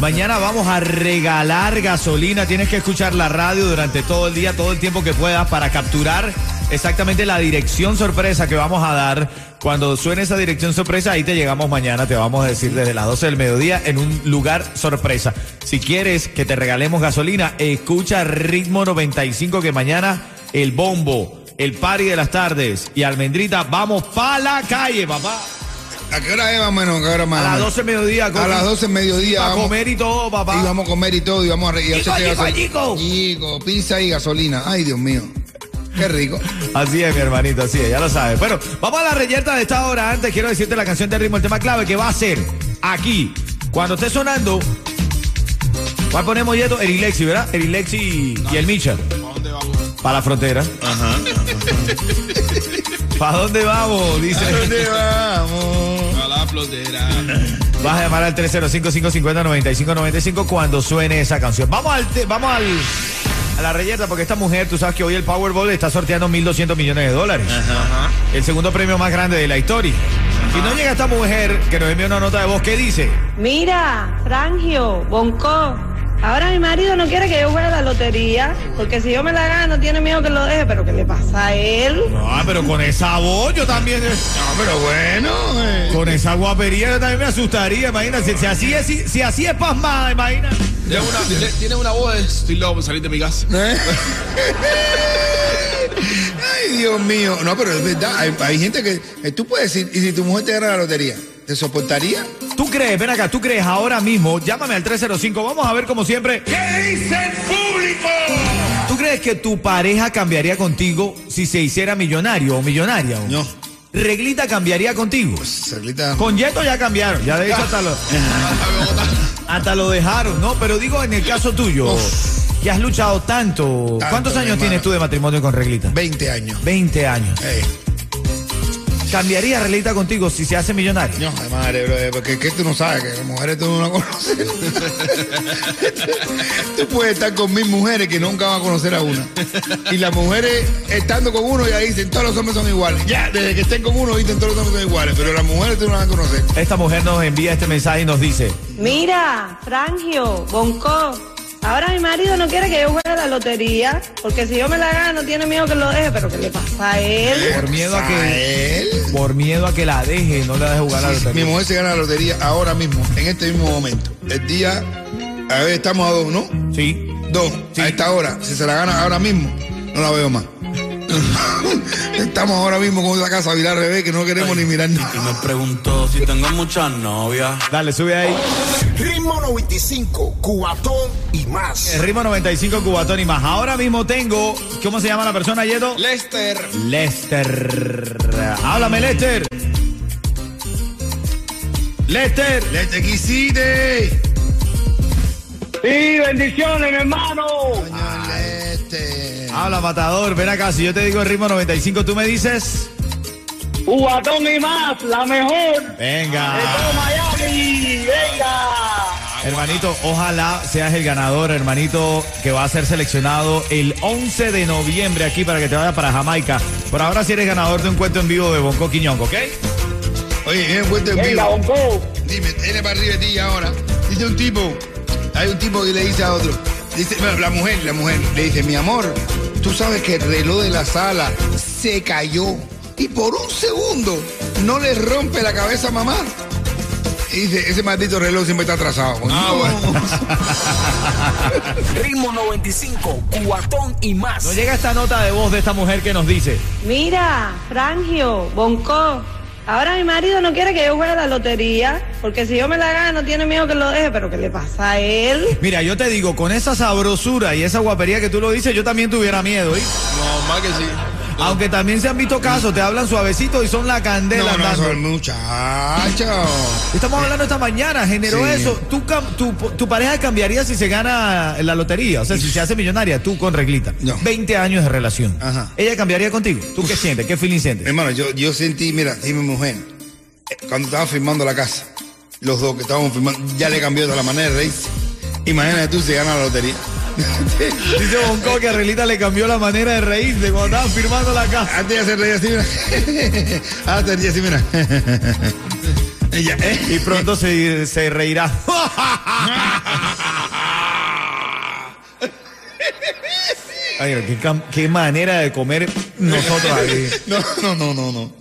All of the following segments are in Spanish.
Mañana vamos a regalar gasolina. Tienes que escuchar la radio durante todo el día, todo el tiempo que puedas para capturar exactamente la dirección sorpresa que vamos a dar. Cuando suene esa dirección sorpresa, ahí te llegamos mañana. Te vamos a decir desde las 12 del mediodía en un lugar sorpresa. Si quieres que te regalemos gasolina, escucha Ritmo 95 que mañana el bombo, el party de las tardes y Almendrita, vamos pa' la calle, papá. ¿A qué hora es más o menos? ¿A qué hora más? A las 12 del mediodía. A las 12 del mediodía. A vamos- comer y todo, papá. Y vamos a comer y todo, y vamos a reír. Chico, chico, chico. Chico, pizza y gasolina. Ay, Dios mío. Qué rico. Así es, mi hermanito, así es, ya lo sabes. Bueno, vamos a la reyerta de esta hora. Antes quiero decirte la canción de ritmo, el tema clave que va a ser aquí. Cuando esté sonando, ¿cuál ponemos Yeto? El Ilexi, ¿verdad? El Ilexi y el Micha. ¿Para dónde vamos? Para la frontera. Ajá. ¿Para dónde vamos? Dice. ¿Dónde vamos? Flotera. Vas a llamar al 305-550-9595 cuando suene esa canción. Vamos al, te- vamos al, a la reyerta porque esta mujer, tú sabes que hoy el Powerball está sorteando 1.200 millones de dólares. El segundo premio más grande de la historia. Si no llega esta mujer que nos envía una nota de voz, ¿qué dice? Mira, Frangio, Bonco. Ahora mi marido no quiere que yo juegue la lotería, porque si yo me la gano tiene miedo que lo deje, pero ¿qué le pasa a él? No, pero con esa voz yo también... No, pero bueno. eh. Con esa guapería yo también me asustaría, imagínate. Si, así es, si, si así es pasmada, imagínate. Tiene una, tiene- tiene una voz de estoy loco por salir de mi casa. ¿Eh? Ay, Dios mío. No, pero es verdad. Hay, hay gente que. eh, tú puedes decir, ¿y si tu mujer te gana la lotería? ¿Te soportaría? ¿Tú crees, ven acá, tú crees ahora mismo, llámame al 305, vamos a ver como siempre. ¿Qué dice el público? ¿Tú crees que tu pareja cambiaría contigo si se hiciera millonario o millonaria? o? No. ¿Reglita cambiaría contigo? Cerlita. Con Yeto ya cambiaron, ya de hecho hasta lo, hasta lo dejaron, ¿no? Pero digo en el caso tuyo, que has luchado tanto. Tanto, ¿Cuántos años tienes tú de matrimonio con Reglita? 20 años. 20 años. Eh, ¿Cambiaría Reglita contigo si se hace millonario? no, de madre, bro, eh, porque es que tú no sabes que las mujeres tú no las conoces. tú puedes estar con mil mujeres que nunca van a conocer a una. Y las mujeres estando con uno ya dicen todos los hombres son iguales. Ya, desde que estén con uno dicen todos los hombres son iguales. Pero las mujeres tú no las vas a conocer. Esta mujer nos envía este mensaje y nos dice, Mira, Frangio, Bonco. Ahora mi marido no quiere que yo juegue la lotería, porque si yo me la gano tiene miedo que lo deje, pero ¿qué le pasa a él? por miedo a que... él? Por miedo a que la deje, no la deje jugar a la Mi lotería. mujer se gana la lotería ahora mismo, en este mismo momento. El día, a ver, estamos a dos, ¿no? Sí. Dos, Sí. a esta hora. Si se la gana ahora mismo, no la veo más. Estamos ahora mismo con esa casa viral al revés que no queremos ni mirar Y nada. me preguntó si tengo muchas novias. Dale, sube ahí. Ritmo 95, Cubatón y más. El ritmo 95 Cubatón y más. Ahora mismo tengo. ¿Cómo se llama la persona, Yeto? Lester. Lester. Háblame, Lester. Lester. ¡Le te quisiste! Sí, bendiciones, mi hermano. Coño, Leste. Habla, matador. Ven acá. Si yo te digo el ritmo 95, tú me dices. Cubatón y más, la mejor. De Venga. todo Miami. Venga. Hermanito, ojalá seas el ganador, hermanito, que va a ser seleccionado el 11 de noviembre aquí para que te vaya para Jamaica. Por ahora sí eres ganador de un cuento en vivo de Bonco Quiñongo, ¿ok? Oye, viene un cuento en Venga, vivo. Bonco. Dime, viene para arriba de ti ahora. Dice un tipo, hay un tipo que le dice a otro, dice, bueno, la mujer, la mujer, le dice, mi amor, tú sabes que el reloj de la sala se cayó y por un segundo no le rompe la cabeza a mamá. Y dice, ese maldito reloj siempre está atrasado. Ritmo 95, cuatón y más. Nos llega esta nota de voz de esta mujer que nos dice, Mira, Frangio, Bonco. Ahora mi marido no quiere que yo juegue a la lotería, porque si yo me la gano tiene miedo que lo deje, pero ¿qué le pasa a él? mira, yo te digo, con esa sabrosura y esa guapería que tú lo dices, yo también tuviera miedo, ¿eh? No, más que sí. Aunque también se han visto casos, te hablan suavecito y son la candela No, no, andando. son muchachos. Estamos hablando esta mañana, generó Sí. eso. ¿Tu, cam- tu, tu pareja cambiaría si se gana la lotería? O sea, si se hace millonaria, tú con reglita. No. 20 años de relación. Ajá. ¿Ella cambiaría contigo? ¿Tú qué sientes? ¿Qué feeling sientes? Hermano, yo, yo sentí, mira, sí, mi mujer, cuando estaba firmando la casa, los dos que estábamos firmando, ya le cambió de la manera de reírse. Imagínate tú si gana la lotería. Dice Bonco que a Reglita le cambió la manera de reírse cuando estaban firmando la casa. Antes ya se reía así, mira. Antes ya así, mira. Ella, eh. Y pronto se, se reirá. Ay, qué, qué manera de comer nosotros aquí. No, no, no, no, no.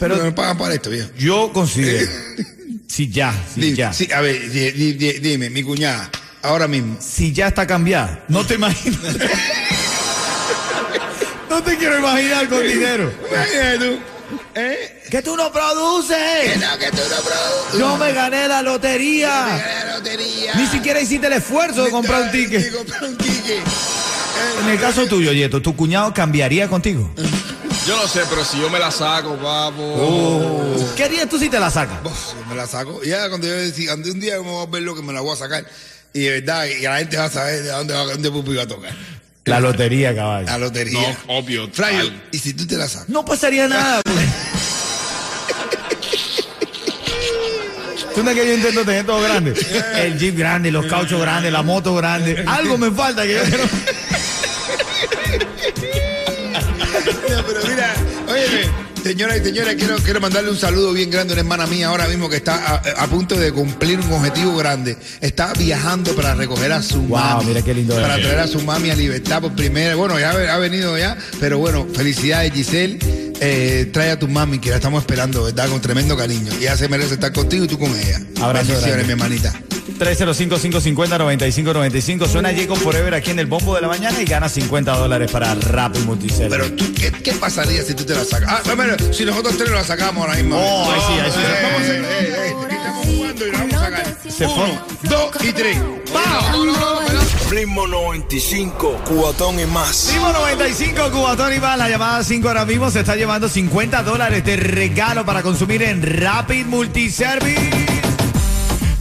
Pero- me pagan para esto, viejo. Yo considero. Si ya, si Dime, ya. sí, a ver, di- di- di- dime, mi cuñada, ahora mismo. si ya está cambiada. No te imaginas. no te quiero imaginar con dinero. ¿Eh? Que tú no Que produces. no, que tú no produces. Yo me gané la lotería. Gané la lotería. Ni siquiera hiciste el esfuerzo de comprar un ticket. comprar un ticket. En el caso tuyo, Yeto, ¿tu cuñado cambiaría contigo? Yo no sé, pero si yo me la saco, papo. ¿Qué harías tú si te la sacas? Yo me la saco. Ya cuando yo decía, ande un día me voy a ver lo que me la voy a sacar. Y de verdad, y la gente va a saber de dónde va, dónde Pupi va a tocar. La lotería, caballo. La lotería. No, obvio. Frayo, tal. y si tú te la sacas. No pasaría nada. pues. ¿Tú no es que yo intento tener todo grande? El jeep grande, los cauchos grandes, la moto grande. Algo me falta que yo señoras y señores, quiero, quiero mandarle un saludo bien grande a una hermana mía ahora mismo que está a, a punto de cumplir un objetivo grande. Está viajando para recoger a su Wow, mami. mira qué lindo Para traer a su mami a libertad por primera. Bueno, ya ha venido ya, pero bueno, felicidades Giselle. Eh, trae a tu mami que la estamos esperando, ¿verdad? Con tremendo cariño. Y ella se merece estar contigo y tú con ella. Abrazo Bendiciones, mi hermanita. 305-550-9595. Suena Jacob Forever aquí en el bombo de la mañana y gana 50 dólares para Rapid Multiservice. Pero tú, ¿qué, qué pasaría si tú te la sacas? Ah, bueno, si nosotros tres la sacamos ahora mismo. Oh, ahí sí, ahí sí. Eh, vamos a eh, eh, aquí estamos jugando y la vamos a sacar. Se fue. Uno, dos y tres. Ritmo 95, cuatón y más. Primo 95, Cubatón y más. La llamada 5 ahora mismo se está llevando 50 dólares de regalo para consumir en Rapid Multiservice.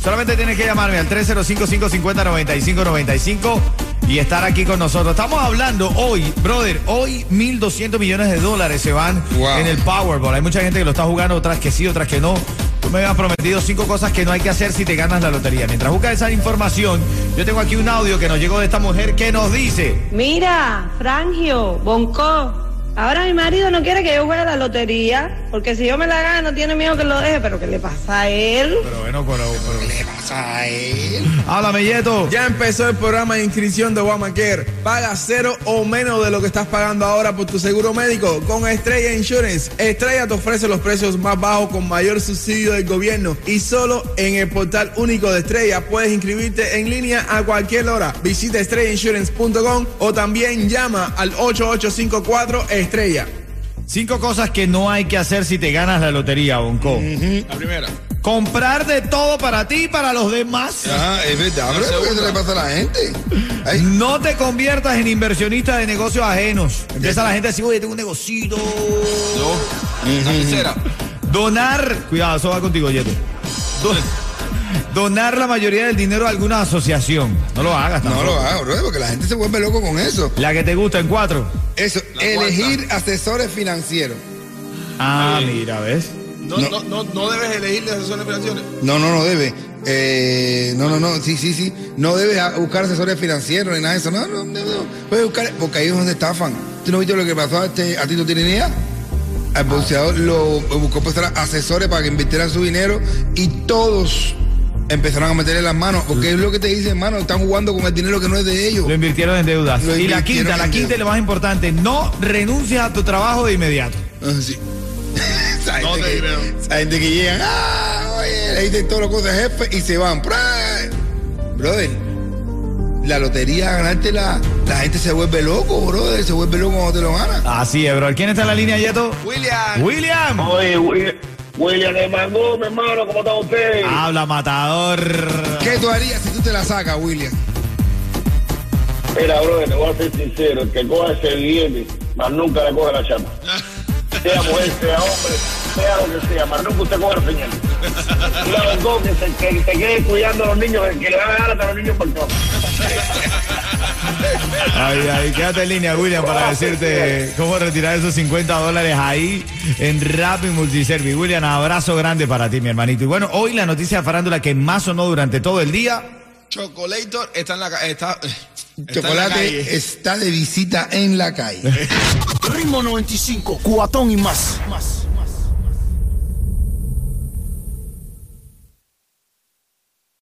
Solamente tienes que llamarme al 305-550-9595 y estar aquí con nosotros. Estamos hablando hoy, brother, hoy 1.200 millones de dólares se van Wow. en el Powerball. Hay mucha gente que lo está jugando, otras que sí, otras que no. Tú me habías prometido cinco cosas que no hay que hacer si te ganas la lotería. Mientras buscas esa información, yo tengo aquí un audio que nos llegó de esta mujer que nos dice... Mira, Frangio, Bonco. Ahora mi marido no quiere que yo juegue a la lotería, porque si yo me la gano tiene miedo que lo deje, pero ¿qué le pasa a él? Pero bueno, pero... ¿Qué le pasa a él? Háblame, Yeto. Ya empezó el programa de inscripción de Obamacare. Paga cero o menos de lo que estás pagando ahora por tu seguro médico con Estrella Insurance. Estrella te ofrece los precios más bajos con mayor subsidio del gobierno y solo en el portal único de Estrella puedes inscribirte en línea a cualquier hora. Visita estrellainsurance.com o también llama al 8854 Estrella. Cinco cosas que no hay que hacer si te ganas la lotería, Bonco. La primera. Comprar de todo para ti y para los demás. Ah, es verdad, pero ¿qué se le pasa a la gente? Ay, No te conviertas en inversionista de negocios ajenos. Empieza la gente a decir, oye, tengo un negocito. No. Donar, cuidado, eso va contigo, Yeto. Do- Donar la mayoría del dinero a alguna asociación. No lo hagas no tampoco. lo hago, bro, porque la gente se vuelve loco con eso. La que te gusta en cuatro. Eso, La elegir asesores financieros. Ah, mira, ¿ves? No, no, no, no debes elegir de asesores financieros. No, no, no debe. Eh, no, no, no, sí, sí, sí. No debes buscar asesores financieros ni nada de eso. No, no, no, no. Puedes buscar, porque ahí es donde estafan. ¿Tú no viste lo que pasó a, este, a ti? ¿No tienes ni idea? Al boxeador lo buscó prestar asesores para que invirtieran su dinero y todos empezaron a meterle las manos. Porque es lo que te dicen, hermano, están jugando con el dinero que no es de ellos. Lo invirtieron en deudas. Lo Y la invirtieron quinta, la quinta y lo más importante, no renuncies a tu trabajo de inmediato. Ah, sí. Esa, gente que, esa gente que llegan, ah, oye, le dicen todas las cosas jefe y se van. Brother, la lotería, ganarte la, la gente se vuelve loco, brother, se vuelve loco cuando te lo ganas. Así es, bro. ¿Quién está en la línea, Yeto? William. William. Oye, William, William de Mangú, mi hermano, ¿cómo está usted? Habla, matador. ¿Qué tú harías si tú te la sacas, William? Mira, brother, te voy a ser sincero, el que coja ese billete, más nunca le coge la chapa. Sea mujer, sea hombre, sea lo que sea, más nunca usted coge la señal. La verdad, que, se, que te quede cuidando a los niños, que le van a dar hasta los niños por todo. Ay, ay, quédate en línea, William, para decirte cómo retirar esos 50 dólares ahí en Rappi Multiservice. William, abrazo grande para ti, mi hermanito. Y bueno, hoy la noticia de farándula que más sonó durante todo el día. Chocolator está en la ca- está, está Chocolate calle. está de visita en la calle. Ritmo 95, cuatón y más. más.